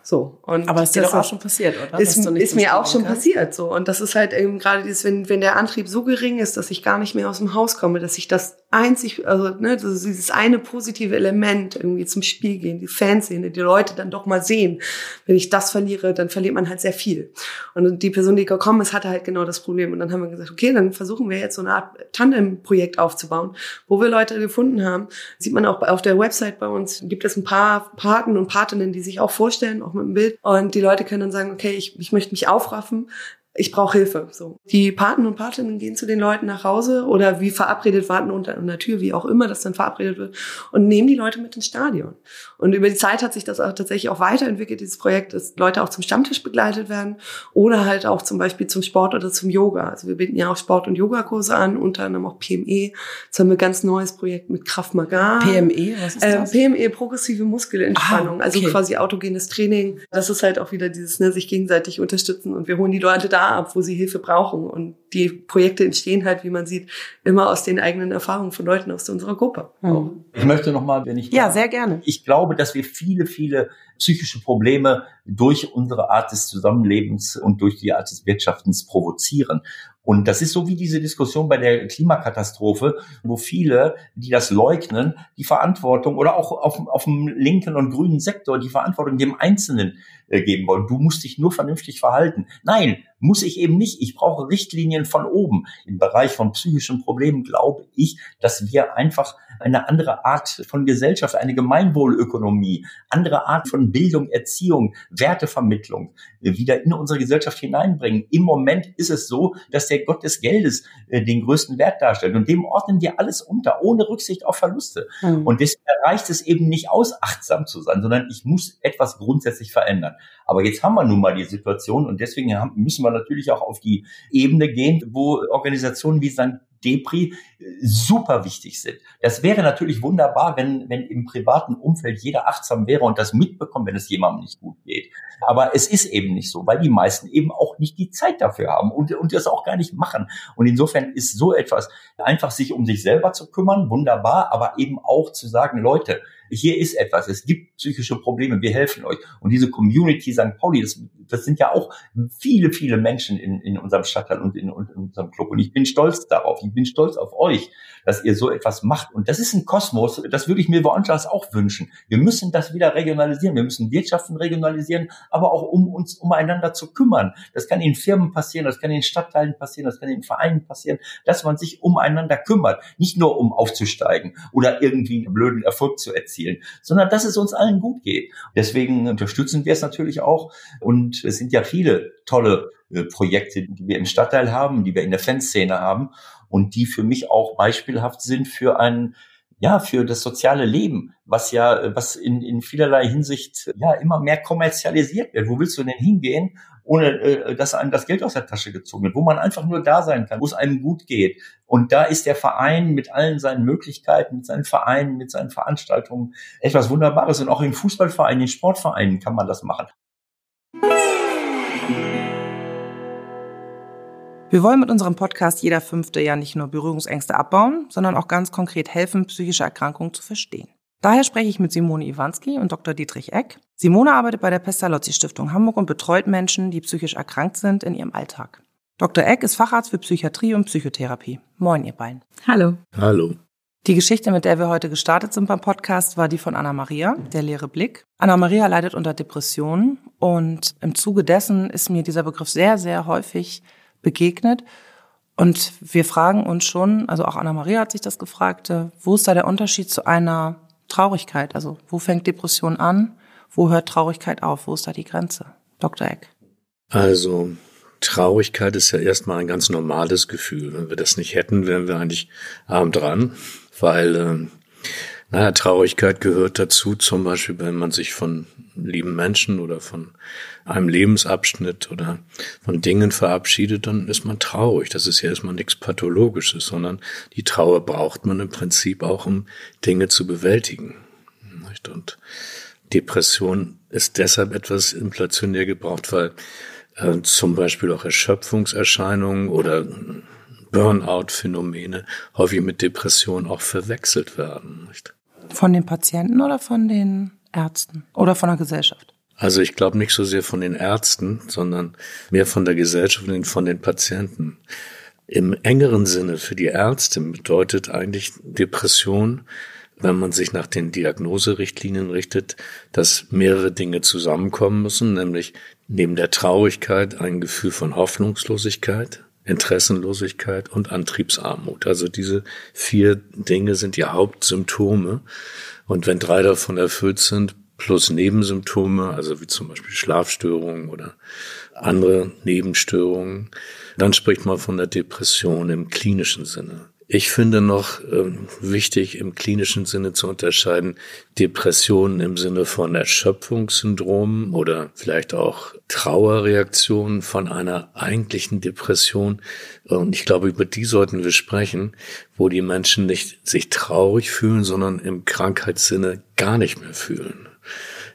So. Und Aber ist dir doch auch schon passiert, oder? Ist, ist mir auch schon kannst? passiert, so. Und das ist halt eben gerade dieses, wenn, wenn der Antrieb so gering ist, dass ich gar nicht mehr aus dem Haus komme, dass ich das einzig, also, ne, dieses eine positive Element irgendwie zum Spiel gehen, die Fanszene, die Leute dann doch mal sehen. Wenn ich das verliere, dann verliert man halt sehr viel. Und die Person, die gekommen ist, hatte halt genau das Problem. Und dann haben wir gesagt, okay, dann versuchen wir jetzt so eine Art Tandem-Projekt aufzubauen, wo wir Leute gefunden haben. Sieht man auch auf der Website bei uns, gibt es ein paar Paten und Patinnen, die sich auch vorstellen, auch mit dem Bild. Und die Leute können dann sagen, okay, ich, ich möchte mich aufraffen, ich brauche Hilfe. So. Die Paten und Patinnen gehen zu den Leuten nach Hause oder wie verabredet warten unter einer Tür, wie auch immer das dann verabredet wird und nehmen die Leute mit ins Stadion. Und über die Zeit hat sich das auch tatsächlich auch weiterentwickelt, dieses Projekt, dass Leute auch zum Stammtisch begleitet werden oder halt auch zum Beispiel zum Sport oder zum Yoga. Also wir bieten ja auch Sport- und Yogakurse an, unter anderem auch PME. Jetzt haben wir ein ganz neues Projekt mit Kraft Maga. PME, was ist das? Äh, PME, progressive Muskelentspannung, ah, also okay. also quasi autogenes Training. Das ist halt auch wieder dieses, ne, sich gegenseitig unterstützen und wir holen die Leute da ab, wo sie Hilfe brauchen. Und die Projekte entstehen halt, wie man sieht, immer aus den eigenen Erfahrungen von Leuten aus unserer Gruppe. Mhm. Ich möchte noch mal, wenn ich ja sehr gerne. Ich glaube, dass wir viele, viele psychische Probleme durch unsere Art des Zusammenlebens und durch die Art des Wirtschaftens provozieren. Und das ist so wie diese Diskussion bei der Klimakatastrophe, wo viele, die das leugnen, die Verantwortung oder auch auf, auf dem linken und grünen Sektor die Verantwortung dem Einzelnen äh, geben wollen. Du musst dich nur vernünftig verhalten. Nein, muss ich eben nicht. Ich brauche Richtlinien von oben. Im Bereich von psychischen Problemen glaube ich, dass wir einfach eine andere Art von Gesellschaft, eine Gemeinwohlökonomie, andere Art von Bildung, Erziehung, Wertevermittlung wieder in unsere Gesellschaft hineinbringen. Im Moment ist es so, dass der Gott des Geldes äh, den größten Wert darstellt und dem ordnen wir alles unter, ohne Rücksicht auf Verluste. Mhm. Und deswegen reicht es eben nicht aus, achtsam zu sein, sondern ich muss etwas grundsätzlich verändern. Aber jetzt haben wir nun mal die Situation und deswegen müssen wir natürlich auch auf die Ebene gehen, wo Organisationen wie St. Depri äh, super wichtig sind. Das wäre natürlich wunderbar, wenn, wenn im privaten Umfeld jeder achtsam wäre und das mitbekommt, wenn es jemandem nicht gut geht. Aber es ist eben nicht so, weil die meisten eben auch nicht die Zeit dafür haben und, und das auch gar nicht machen. Und insofern ist so etwas, einfach sich um sich selber zu kümmern, wunderbar, aber eben auch zu sagen, Leute, hier ist etwas, es gibt psychische Probleme, wir helfen euch. Und diese Community St. Pauli, das, das sind ja auch viele, viele Menschen in, in unserem Stadtteil und in, in unserem Club. Und ich bin stolz darauf, ich bin stolz auf euch, dass ihr so etwas macht. Und das ist ein Kosmos, das würde ich mir woanders auch wünschen. Wir müssen das wieder regionalisieren, wir müssen Wirtschaften regionalisieren, aber auch um uns umeinander zu kümmern. Das kann in Firmen passieren, das kann in Stadtteilen passieren, das kann in Vereinen passieren, dass man sich umeinander kümmert. Nicht nur um aufzusteigen oder irgendwie einen blöden Erfolg zu erzielen erzielen, sondern dass es uns allen gut geht. Deswegen unterstützen wir es natürlich auch. Und es sind ja viele tolle äh, Projekte, die wir im Stadtteil haben, die wir in der Fanszene haben und die für mich auch beispielhaft sind für ein ja, für das soziale Leben, was ja, was in, in vielerlei Hinsicht ja immer mehr kommerzialisiert wird. Wo willst du denn hingehen, ohne äh, dass einem das Geld aus der Tasche gezogen wird, wo man einfach nur da sein kann, wo es einem gut geht. Und da ist der Verein mit allen seinen Möglichkeiten, mit seinen Vereinen, mit seinen Veranstaltungen etwas Wunderbares. Und auch in Fußballvereinen, in Sportvereinen kann man das machen. Wir wollen mit unserem Podcast jeder Fünfte ja nicht nur Berührungsängste abbauen, sondern auch ganz konkret helfen, psychische Erkrankungen zu verstehen. Daher spreche ich mit Simone Iwanski und Dr. Dietrich Eck. Simone arbeitet bei der Pestalozzi Stiftung Hamburg und betreut Menschen, die psychisch erkrankt sind, in ihrem Alltag. Dr. Eck ist Facharzt für Psychiatrie und Psychotherapie. Moin, ihr beiden. Hallo. Hallo. Die Geschichte, mit der wir heute gestartet sind beim Podcast, war die von Anna Maria, der leere Blick. Anna Maria leidet unter Depressionen und im Zuge dessen ist mir dieser Begriff sehr, sehr häufig begegnet. Und wir fragen uns schon, also auch Anna-Maria hat sich das gefragt, äh, wo ist da der Unterschied zu einer Traurigkeit? Also wo fängt Depression an? Wo hört Traurigkeit auf? Wo ist da die Grenze? Dr. Eck. Also Traurigkeit ist ja erstmal ein ganz normales Gefühl. Wenn wir das nicht hätten, wären wir eigentlich arm dran, weil äh, naja, Traurigkeit gehört dazu, zum Beispiel, wenn man sich von lieben Menschen oder von einem Lebensabschnitt oder von Dingen verabschiedet, dann ist man traurig. Das ist ja erstmal nichts Pathologisches, sondern die Trauer braucht man im Prinzip auch, um Dinge zu bewältigen. Und Depression ist deshalb etwas inflationär gebraucht, weil äh, zum Beispiel auch Erschöpfungserscheinungen oder Burnout-Phänomene häufig mit Depression auch verwechselt werden. Nicht? Von den Patienten oder von den Ärzten oder von der Gesellschaft? Also ich glaube nicht so sehr von den Ärzten, sondern mehr von der Gesellschaft und von den Patienten. Im engeren Sinne für die Ärzte bedeutet eigentlich Depression, wenn man sich nach den Diagnoserichtlinien richtet, dass mehrere Dinge zusammenkommen müssen, nämlich neben der Traurigkeit ein Gefühl von Hoffnungslosigkeit, Interessenlosigkeit und Antriebsarmut. Also diese vier Dinge sind die Hauptsymptome. Und wenn drei davon erfüllt sind, plus Nebensymptome, also wie zum Beispiel Schlafstörungen oder andere Nebenstörungen, dann spricht man von der Depression im klinischen Sinne. Ich finde noch äh, wichtig, im klinischen Sinne zu unterscheiden, Depressionen im Sinne von Erschöpfungssyndrom oder vielleicht auch Trauerreaktionen von einer eigentlichen Depression. Und ich glaube, über die sollten wir sprechen, wo die Menschen nicht sich traurig fühlen, sondern im Krankheitssinne gar nicht mehr fühlen.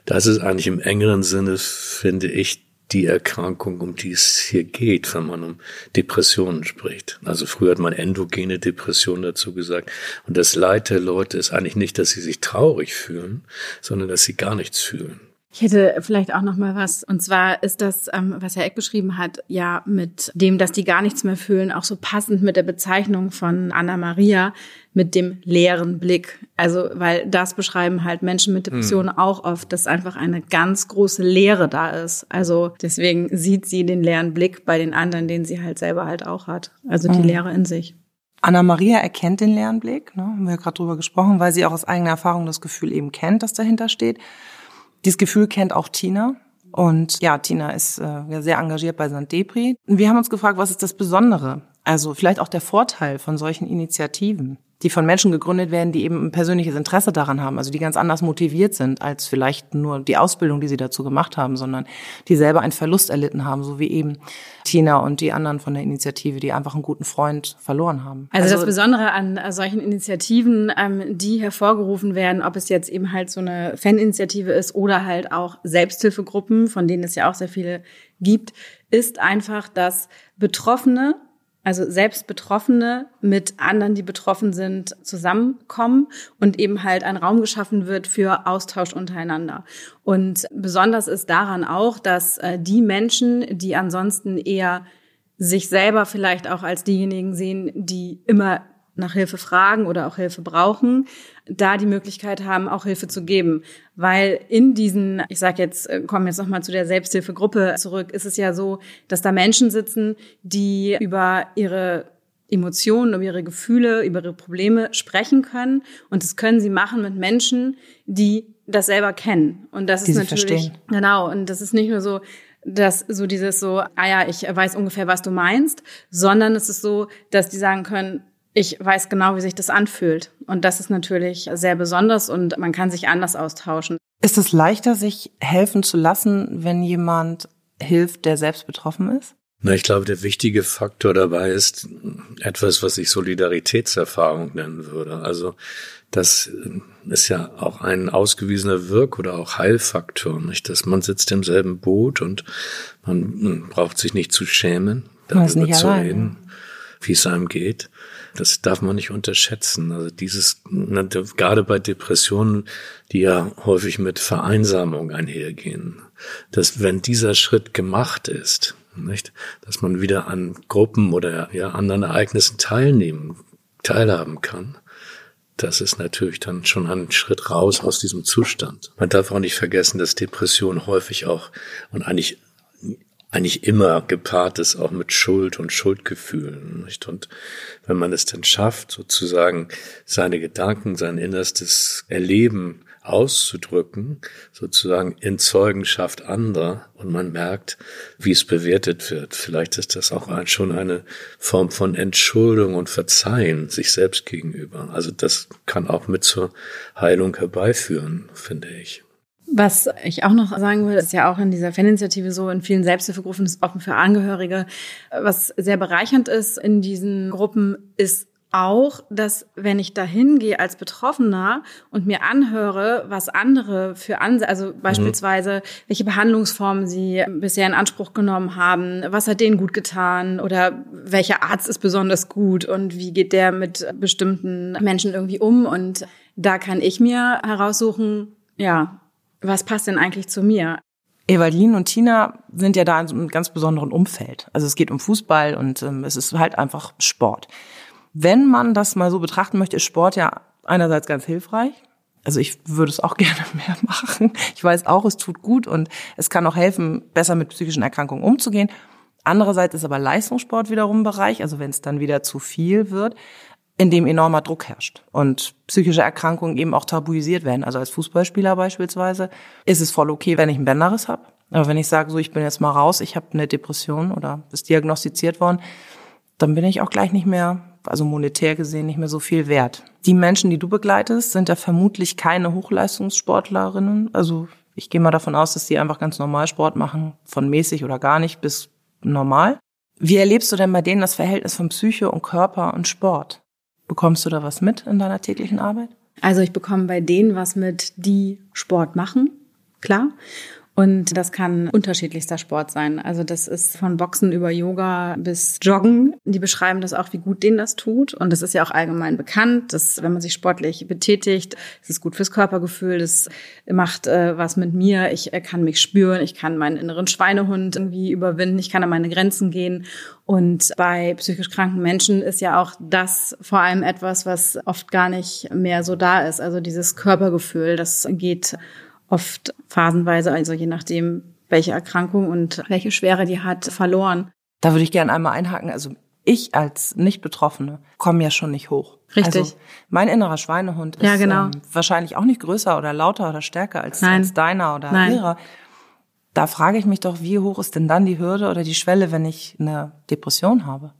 Das ist eigentlich im engeren Sinne, finde ich, die Erkrankung, um die es hier geht, wenn man um Depressionen spricht. Also früher hat man endogene Depression dazu gesagt. Und das Leid der Leute ist eigentlich nicht, dass sie sich traurig fühlen, sondern dass sie gar nichts fühlen. Ich hätte vielleicht auch noch mal was. Und zwar ist das, ähm, was Herr Eck beschrieben hat, ja mit dem, dass die gar nichts mehr fühlen, auch so passend mit der Bezeichnung von Anna Maria mit dem leeren Blick. Also, weil das beschreiben halt Menschen mit Depressionen mhm. auch oft, dass einfach eine ganz große Leere da ist. Also deswegen sieht sie den leeren Blick bei den anderen, den sie halt selber halt auch hat. Also die mhm. Leere in sich. Anna Maria erkennt den leeren Blick, ne, haben wir ja gerade drüber gesprochen, weil sie auch aus eigener Erfahrung das Gefühl eben kennt, das dahinter steht. Dieses Gefühl kennt auch Tina. Und ja, Tina ist äh, sehr engagiert bei St. Depri. Wir haben uns gefragt, was ist das Besondere? Also vielleicht auch der Vorteil von solchen Initiativen die von Menschen gegründet werden, die eben ein persönliches Interesse daran haben, also die ganz anders motiviert sind als vielleicht nur die Ausbildung, die sie dazu gemacht haben, sondern die selber einen Verlust erlitten haben, so wie eben Tina und die anderen von der Initiative, die einfach einen guten Freund verloren haben. Also, also das Besondere an solchen Initiativen, ähm, die hervorgerufen werden, ob es jetzt eben halt so eine Faninitiative ist oder halt auch Selbsthilfegruppen, von denen es ja auch sehr viele gibt, ist einfach, dass Betroffene also selbst Betroffene mit anderen, die betroffen sind, zusammenkommen und eben halt ein Raum geschaffen wird für Austausch untereinander. Und besonders ist daran auch, dass äh, die Menschen, die ansonsten eher sich selber vielleicht auch als diejenigen sehen, die immer nach Hilfe fragen oder auch Hilfe brauchen, da die Möglichkeit haben, auch Hilfe zu geben. Weil in diesen, ich sage jetzt, äh, kommen jetzt nochmal zu der Selbsthilfegruppe zurück, ist es ja so, dass da Menschen sitzen, die über ihre Emotionen, über ihre Gefühle, über ihre Probleme sprechen können. Und das können sie machen mit Menschen, die das selber kennen. Und das die ist natürlich, verstehen. genau. Und das ist nicht nur so, dass so dieses so, ah ja, ich weiß ungefähr, was du meinst, sondern es ist so, dass die sagen können, ich weiß genau, wie sich das anfühlt. Und das ist natürlich sehr besonders und man kann sich anders austauschen. Ist es leichter, sich helfen zu lassen, wenn jemand hilft, der selbst betroffen ist? Na, ich glaube, der wichtige Faktor dabei ist etwas, was ich Solidaritätserfahrung nennen würde. Also das ist ja auch ein ausgewiesener Wirk- oder auch Heilfaktor, nicht? Dass man sitzt im selben Boot und man braucht sich nicht zu schämen, darüber zu reden, wie es einem geht. Das darf man nicht unterschätzen. Also dieses, gerade bei Depressionen, die ja häufig mit Vereinsamung einhergehen, dass wenn dieser Schritt gemacht ist, nicht, dass man wieder an Gruppen oder ja, anderen Ereignissen teilnehmen, teilhaben kann, das ist natürlich dann schon ein Schritt raus aus diesem Zustand. Man darf auch nicht vergessen, dass Depression häufig auch und eigentlich eigentlich immer gepaart ist auch mit Schuld und Schuldgefühlen. Nicht? Und wenn man es dann schafft, sozusagen seine Gedanken, sein innerstes Erleben auszudrücken, sozusagen in Zeugenschaft anderer und man merkt, wie es bewertet wird. Vielleicht ist das auch schon eine Form von Entschuldung und Verzeihen sich selbst gegenüber. Also das kann auch mit zur Heilung herbeiführen, finde ich. Was ich auch noch sagen will, ist ja auch in dieser Faninitiative so, in vielen Selbsthilfegruppen ist offen für Angehörige. Was sehr bereichernd ist in diesen Gruppen, ist auch, dass wenn ich da hingehe als Betroffener und mir anhöre, was andere für Ansätze, also beispielsweise, mhm. welche Behandlungsformen sie bisher in Anspruch genommen haben, was hat denen gut getan oder welcher Arzt ist besonders gut und wie geht der mit bestimmten Menschen irgendwie um und da kann ich mir heraussuchen, ja, was passt denn eigentlich zu mir? Evalin und Tina sind ja da in so einem ganz besonderen Umfeld. Also es geht um Fußball und ähm, es ist halt einfach Sport. Wenn man das mal so betrachten möchte, ist Sport ja einerseits ganz hilfreich. Also ich würde es auch [LAUGHS] gerne mehr machen. Ich weiß auch, es tut gut und es kann auch helfen, besser mit psychischen Erkrankungen umzugehen. Andererseits ist aber Leistungssport wiederum ein Bereich, also wenn es dann wieder zu viel wird, in dem enormer Druck herrscht und psychische Erkrankungen eben auch tabuisiert werden. Also als Fußballspieler beispielsweise ist es voll okay, wenn ich einen Bänderriss habe. Aber wenn ich sage, so ich bin jetzt mal raus, ich habe eine Depression oder ist diagnostiziert worden, dann bin ich auch gleich nicht mehr, also monetär gesehen, nicht mehr so viel wert. Die Menschen, die du begleitest, sind ja vermutlich keine Hochleistungssportlerinnen. Also ich gehe mal davon aus, dass die einfach ganz normal Sport machen, von mäßig oder gar nicht bis normal. Wie erlebst du denn bei denen das Verhältnis von Psyche und Körper und Sport? Bekommst du da was mit in deiner täglichen Arbeit? Also ich bekomme bei denen was mit, die Sport machen, klar. Und das kann unterschiedlichster Sport sein. Also das ist von Boxen über Yoga bis Joggen. Die beschreiben das auch, wie gut denen das tut. Und das ist ja auch allgemein bekannt, dass wenn man sich sportlich betätigt, es ist gut fürs Körpergefühl, das macht äh, was mit mir. Ich äh, kann mich spüren, ich kann meinen inneren Schweinehund irgendwie überwinden, ich kann an meine Grenzen gehen. Und bei psychisch kranken Menschen ist ja auch das vor allem etwas, was oft gar nicht mehr so da ist. Also dieses Körpergefühl, das geht oft phasenweise, also je nachdem, welche Erkrankung und welche Schwere die hat, verloren. Da würde ich gerne einmal einhaken. Also ich als Nicht-Betroffene komme ja schon nicht hoch. Richtig. Also mein innerer Schweinehund ist ja, genau. ähm, wahrscheinlich auch nicht größer oder lauter oder stärker als, als deiner oder Nein. ihrer. Da frage ich mich doch, wie hoch ist denn dann die Hürde oder die Schwelle, wenn ich eine Depression habe?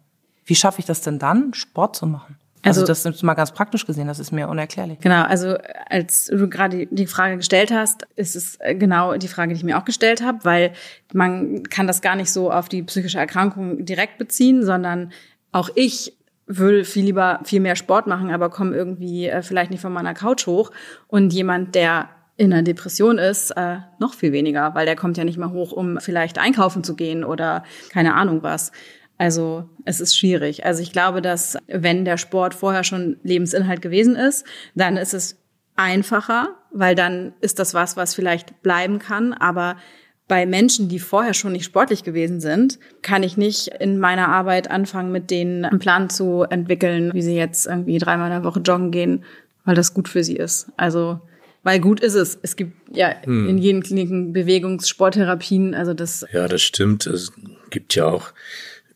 Wie schaffe ich das denn dann, Sport zu machen? Also, Also- das ist mal ganz praktisch gesehen, das ist mir unerklärlich. Genau, also als du gerade die Frage gestellt hast, ist es äh, genau die Frage, die ich mir auch gestellt habe, weil man kann das gar nicht so auf die psychische Erkrankung direkt beziehen, sondern auch ich will viel lieber viel mehr Sport machen, aber komme irgendwie äh, vielleicht nicht von meiner Couch hoch und jemand, der in einer Depression ist, äh, noch viel weniger, weil der kommt ja nicht mehr hoch, um vielleicht einkaufen zu gehen oder keine Ahnung was. Also es ist schwierig. Also ich glaube, dass wenn der Sport vorher schon Lebensinhalt gewesen ist, dann ist es einfacher, weil dann ist das was, was vielleicht bleiben kann. Aber bei Menschen, die vorher schon nicht sportlich gewesen sind, kann ich nicht in meiner Arbeit anfangen, mit denen einen Plan zu entwickeln, wie sie jetzt irgendwie dreimal in der Woche joggen gehen, weil das gut für sie ist. Also weil gut ist es. Es gibt ja in jeden Kliniken Bewegungssporttherapien. Also das Ja, das stimmt. Es gibt ja auch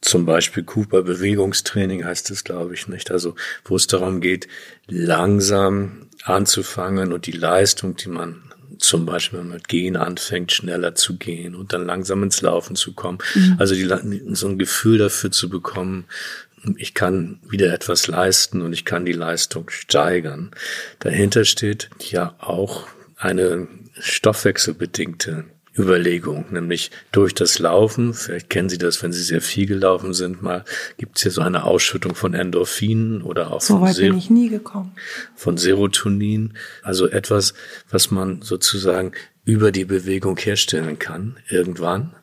zum Beispiel Cooper Bewegungstraining heißt es, glaube ich, nicht. Also, wo es darum geht, langsam anzufangen und die Leistung, die man zum Beispiel wenn man mit Gehen anfängt, schneller zu gehen und dann langsam ins Laufen zu kommen. Also die, so ein Gefühl dafür zu bekommen, ich kann wieder etwas leisten und ich kann die Leistung steigern. Dahinter steht ja auch eine stoffwechselbedingte Überlegung, nämlich durch das Laufen, vielleicht kennen Sie das, wenn Sie sehr viel gelaufen sind, mal gibt es hier so eine Ausschüttung von Endorphinen oder auch So von, Ser bin ich nie gekommen. von Serotonin, also etwas, was man sozusagen über die Bewegung herstellen kann, irgendwann.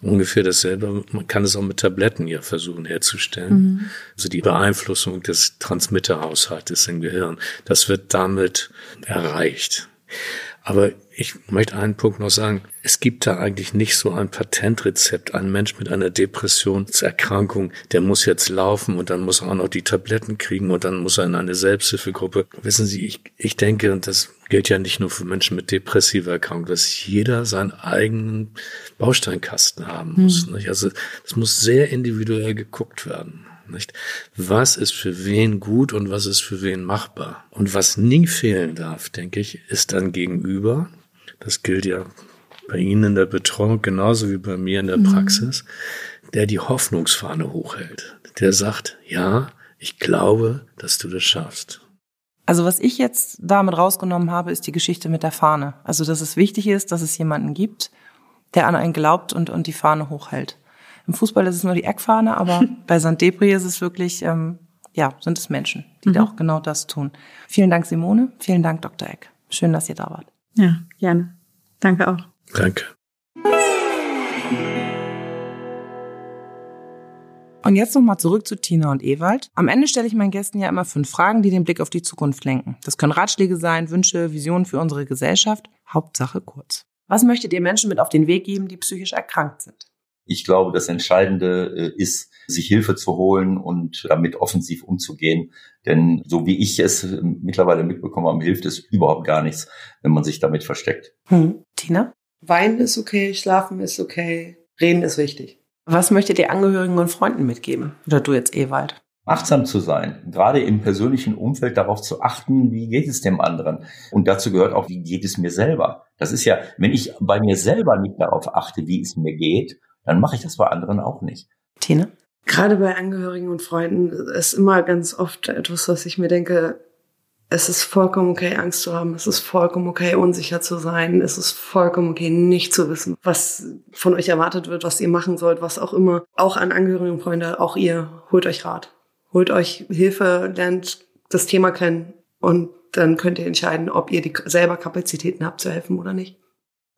Ungefähr dasselbe, man kann es auch mit Tabletten ja versuchen herzustellen. Also die Beeinflussung des Transmitterhaushaltes im Gehirn, das wird damit erreicht. Aber ich möchte einen Punkt noch sagen. Es gibt da eigentlich nicht so ein Patentrezept. Ein Mensch mit einer Depressionserkrankung, der muss jetzt laufen und dann muss er auch noch die Tabletten kriegen und dann muss er in eine Selbsthilfegruppe. Wissen Sie, ich, ich denke, und das gilt ja nicht nur für Menschen mit depressiver Erkrankung, dass jeder seinen eigenen Bausteinkasten haben muss. Nicht? Also es muss sehr individuell geguckt werden. Nicht? Was ist für wen gut und was ist für wen machbar? Und was nie fehlen darf, denke ich, ist dann gegenüber. Das gilt ja bei Ihnen in der Betreuung genauso wie bei mir in der Praxis, der die Hoffnungsfahne hochhält. Der sagt, ja, ich glaube, dass du das schaffst. Also was ich jetzt damit rausgenommen habe, ist die Geschichte mit der Fahne. Also dass es wichtig ist, dass es jemanden gibt, der an einen glaubt und, und die Fahne hochhält. Im Fußball ist es nur die Eckfahne, aber [LAUGHS] bei St. Debris ist es wirklich, ähm, ja, sind es Menschen, die da auch genau das tun. Vielen Dank, Simone. Vielen Dank, Dr. Eck. Schön, dass ihr da wart. ja gerne. Danke auch. Danke. Und jetzt nochmal zurück zu Tina und Ewald. Am Ende stelle ich meinen Gästen ja immer fünf Fragen, die den Blick auf die Zukunft lenken. Das können Ratschläge sein, Wünsche, Visionen für unsere Gesellschaft. Hauptsache kurz. Was möchtet ihr Menschen mit auf den Weg geben, die psychisch erkrankt sind? Ich glaube, das Entscheidende äh, ist, sich Hilfe zu holen und damit offensiv umzugehen. Denn so wie ich es mittlerweile mitbekommen habe, hilft es überhaupt gar nichts, wenn man sich damit versteckt. Hm. Tina? Weinen ist okay, schlafen ist okay, reden ist wichtig. Was möchtet ihr Angehörigen und Freunden mitgeben? Oder du jetzt, Ewald? achtsam zu sein, gerade im persönlichen Umfeld darauf zu achten, wie geht es dem anderen. Und dazu gehört auch, wie geht es mir selber. Das ist ja, wenn ich bei mir selber nicht darauf achte, wie es mir geht, dann mache ich das bei anderen auch nicht. Tina? Gerade bei Angehörigen und Freunden ist immer ganz oft etwas, was ich mir denke, es ist vollkommen okay, Angst zu haben. Es ist vollkommen okay, unsicher zu sein. Es ist vollkommen okay, nicht zu wissen, was von euch erwartet wird, was ihr machen sollt, was auch immer. Auch an Angehörige und Freunde, auch ihr, holt euch Rat. Holt euch Hilfe, lernt das Thema kennen und dann könnt ihr entscheiden, ob ihr die selber Kapazitäten habt zu helfen oder nicht.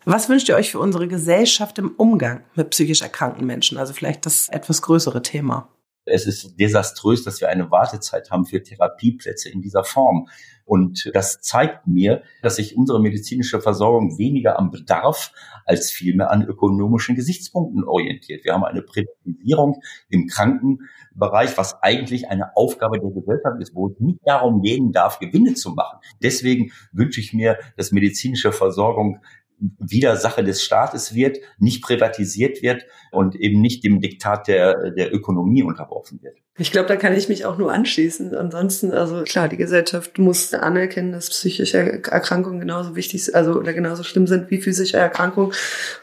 Was wünscht ihr euch für unsere Gesellschaft im Umgang mit psychisch erkrankten Menschen? Also vielleicht das etwas größere Thema. Es ist desaströs, dass wir eine Wartezeit haben für Therapieplätze in dieser Form. Und das zeigt mir, dass sich unsere medizinische Versorgung weniger am Bedarf als vielmehr an ökonomischen Gesichtspunkten orientiert. Wir haben eine Privatisierung im Krankenbereich, was eigentlich eine Aufgabe der Gesellschaft ist, wo es nicht darum gehen darf, Gewinne zu machen. Deswegen wünsche ich mir, dass medizinische Versorgung wieder Sache des Staates wird, nicht privatisiert wird und eben nicht dem Diktat der, der Ökonomie unterworfen wird. Ich glaube, da kann ich mich auch nur anschließen. Ansonsten, also klar, die Gesellschaft muss anerkennen, dass psychische Erkrankungen genauso wichtig sind, also oder genauso schlimm sind wie physische Erkrankungen.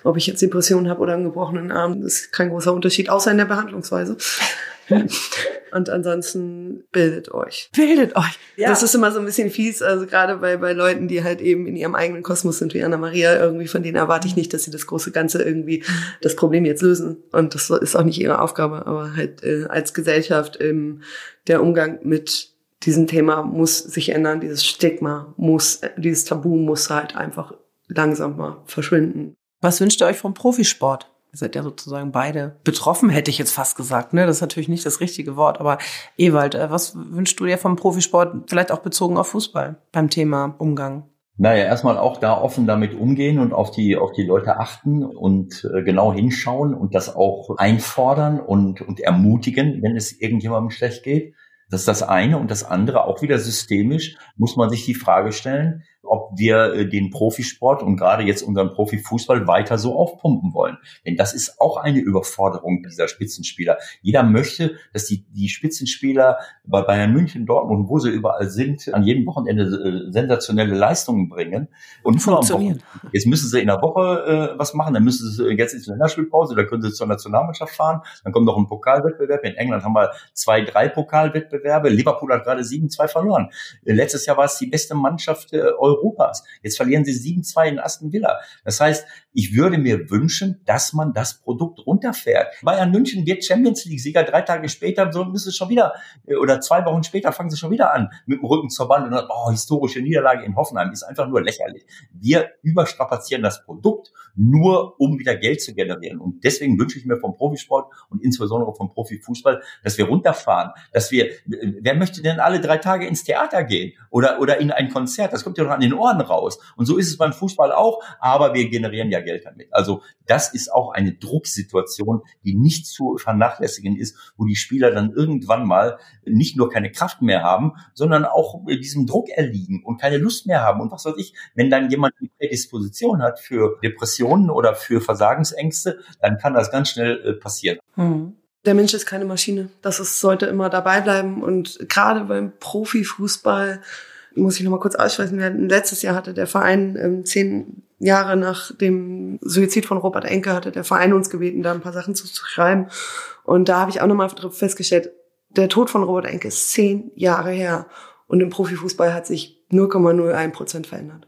Ob ich jetzt Depressionen habe oder einen gebrochenen Arm, ist kein großer Unterschied, außer in der Behandlungsweise. [LAUGHS] Und ansonsten bildet euch. Bildet euch. Ja. Das ist immer so ein bisschen fies, also gerade bei, bei Leuten, die halt eben in ihrem eigenen Kosmos sind, wie Anna-Maria, irgendwie von denen erwarte ich nicht, dass sie das große Ganze irgendwie das Problem jetzt lösen. Und das ist auch nicht ihre Aufgabe, aber halt äh, als Gesellschaft ähm, der Umgang mit diesem Thema muss sich ändern, dieses Stigma muss, dieses Tabu muss halt einfach langsam mal verschwinden. Was wünscht ihr euch vom Profisport? Ihr seid ja sozusagen beide betroffen, hätte ich jetzt fast gesagt. Ne? Das ist natürlich nicht das richtige Wort. Aber Ewald, äh, was wünschst du dir vom Profisport, vielleicht auch bezogen auf Fußball, beim Thema Umgang? Naja, erstmal auch da offen damit umgehen und auf die, auf die Leute achten und äh, genau hinschauen und das auch einfordern und, und ermutigen, wenn es irgendjemandem schlecht geht. Das ist das eine. Und das andere, auch wieder systemisch, muss man sich die Frage stellen, ob wir äh, den Profisport und gerade jetzt unseren Profifußball weiter so aufpumpen wollen. Denn das ist auch eine Überforderung dieser Spitzenspieler. Jeder möchte, dass die, die Spitzenspieler bei Bayern München, Dortmund, wo sie überall sind, an jedem Wochenende äh, sensationelle Leistungen bringen. Und funktionieren. Jetzt müssen sie in der Woche äh, was machen, dann müssen sie jetzt ins Länderspielpause, da können sie zur Nationalmannschaft fahren, dann kommt noch ein Pokalwettbewerb. In England haben wir zwei, drei Pokalwettbewerbe. Liverpool hat gerade sieben, zwei verloren. Letztes Jahr war es die beste Mannschaft äh, Europas. Jetzt verlieren sie 7-2 in Aston Villa. Das heißt, ich würde mir wünschen, dass man das Produkt runterfährt. Bayern München wird Champions League-Sieger. Drei Tage später so müssen sie schon wieder, äh, oder zwei Wochen später fangen sie schon wieder an mit dem Rücken zur Wand und dann, oh, historische Niederlage in Hoffenheim ist einfach nur lächerlich. Wir überstrapazieren das Produkt nur, um wieder Geld zu generieren. Und deswegen wünsche ich mir vom Profisport und insbesondere vom Profifußball, dass wir runterfahren, dass wir, äh, wer möchte denn alle drei Tage ins Theater gehen oder, oder in ein Konzert? Das kommt ja noch an den Ohren raus. Und so ist es beim Fußball auch, aber wir generieren ja Geld damit. Also das ist auch eine Drucksituation, die nicht zu vernachlässigen ist, wo die Spieler dann irgendwann mal nicht nur keine Kraft mehr haben, sondern auch diesem Druck erliegen und keine Lust mehr haben. Und was weiß ich, wenn dann jemand die Prädisposition hat für Depressionen oder für Versagensängste, dann kann das ganz schnell äh, passieren. Mhm der Mensch ist keine Maschine. Das ist, sollte immer dabei bleiben. Und gerade beim Profifußball muss ich noch mal kurz aussprechen. Letztes Jahr hatte der Verein ähm, zehn Jahre nach dem Suizid von Robert Enke hatte der Verein uns gebeten, da ein paar Sachen zu, zu schreiben. Und da habe ich auch noch mal festgestellt, der Tod von Robert Enke ist zehn Jahre her und im Profifußball hat sich 0,01 Prozent verändert.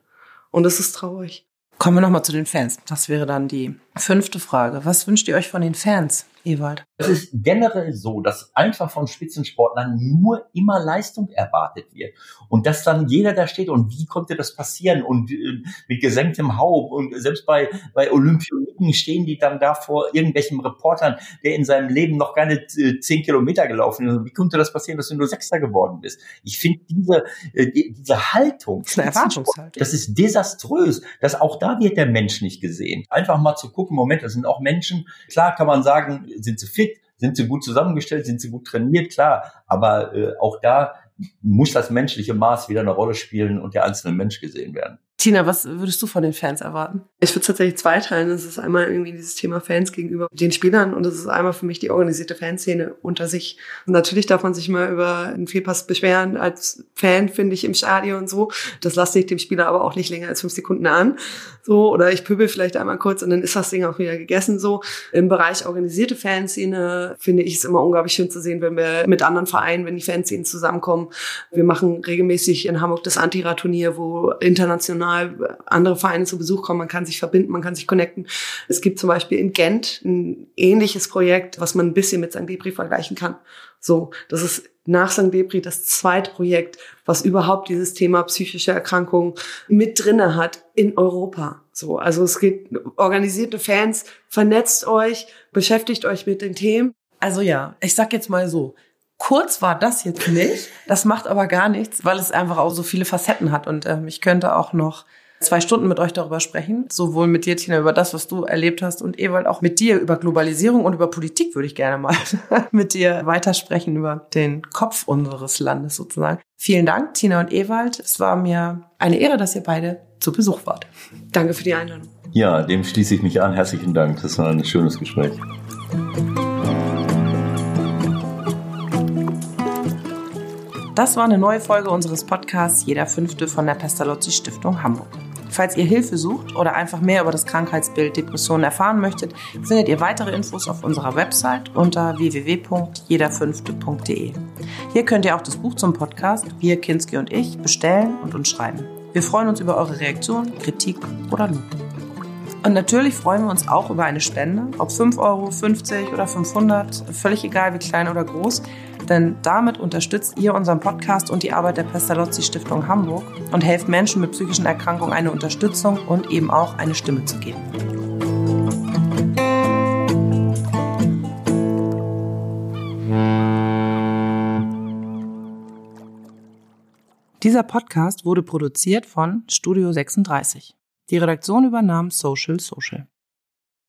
Und das ist traurig. Kommen wir noch mal zu den Fans. Das wäre dann die fünfte Frage. Was wünscht ihr euch von den Fans? Ewald? Es ist generell so, dass einfach von Spitzensportlern nur immer Leistung erwartet wird. Und dass dann jeder da steht und wie konnte das passieren und äh, mit gesenktem Haupt und selbst bei, bei Olympioniken stehen die dann da vor irgendwelchen Reportern, der in seinem Leben noch keine äh, zehn Kilometer gelaufen ist. Wie konnte das passieren, dass du nur Sechster geworden bist? Ich finde diese, äh, diese Haltung, Das ist eine Erwartungshaltung. das ist desaströs. dass auch da wird der Mensch nicht gesehen. Einfach mal zu gucken, Moment, das sind auch Menschen. Klar kann man sagen, sind sie fit, sind sie gut zusammengestellt, sind sie gut trainiert, klar. Aber äh, auch da muss das menschliche Maß wieder eine Rolle spielen und der einzelne Mensch gesehen werden. Tina, was würdest du von den Fans erwarten? Ich würde es tatsächlich zweiteilen. Das ist einmal irgendwie dieses Thema Fans gegenüber den Spielern und das ist einmal für mich die organisierte Fanszene unter sich. Und natürlich darf man sich mal über einen Fehlpass beschweren als Fan, finde ich, im Stadion und so. Das lasse ich dem Spieler aber auch nicht länger als fünf Sekunden an. So, oder ich pöbel vielleicht einmal kurz und dann ist das Ding auch wieder gegessen. So, im Bereich organisierte Fanszene finde ich es immer unglaublich schön zu sehen, wenn wir mit anderen Vereinen, wenn die Fanszenen zusammenkommen. Wir machen regelmäßig in Hamburg das Antira-Turnier, wo international andere Vereine zu Besuch kommen. Man kann sich verbinden, man kann sich connecten. Es gibt zum Beispiel in Gent ein ähnliches Projekt, was man ein bisschen mit St. Debris vergleichen kann. So, das ist nach St. Debris das zweite Projekt, was überhaupt dieses Thema psychische Erkrankungen mit drinne hat in Europa. So, also es geht organisierte Fans, vernetzt euch, beschäftigt euch mit den Themen. Also ja, ich sag jetzt mal so. Kurz war das jetzt nicht. Das macht aber gar nichts, weil es einfach auch so viele Facetten hat. Und ähm, ich könnte auch noch zwei Stunden mit euch darüber sprechen. Sowohl mit dir, Tina, über das, was du erlebt hast und Ewald auch mit dir über Globalisierung und über Politik würde ich gerne mal [LAUGHS] mit dir weitersprechen über den Kopf unseres Landes sozusagen. Vielen Dank, Tina und Ewald. Es war mir eine Ehre, dass ihr beide zu Besuch wart. Danke für die Einladung. Ja, dem schließe ich mich an. Herzlichen Dank. Das war ein schönes Gespräch. Das war eine neue Folge unseres Podcasts Jeder Fünfte von der Pestalozzi Stiftung Hamburg. Falls ihr Hilfe sucht oder einfach mehr über das Krankheitsbild Depressionen erfahren möchtet, findet ihr weitere Infos auf unserer Website unter www.jederfünfte.de. Hier könnt ihr auch das Buch zum Podcast Wir, Kinski und ich bestellen und uns schreiben. Wir freuen uns über eure Reaktion, Kritik oder Lob. Und natürlich freuen wir uns auch über eine Spende, ob 5 Euro, 50 oder 500, völlig egal wie klein oder groß, denn damit unterstützt ihr unseren Podcast und die Arbeit der Pestalozzi Stiftung Hamburg und helft Menschen mit psychischen Erkrankungen eine Unterstützung und eben auch eine Stimme zu geben. Dieser Podcast wurde produziert von Studio 36. Die Redaktion übernahm Social Social.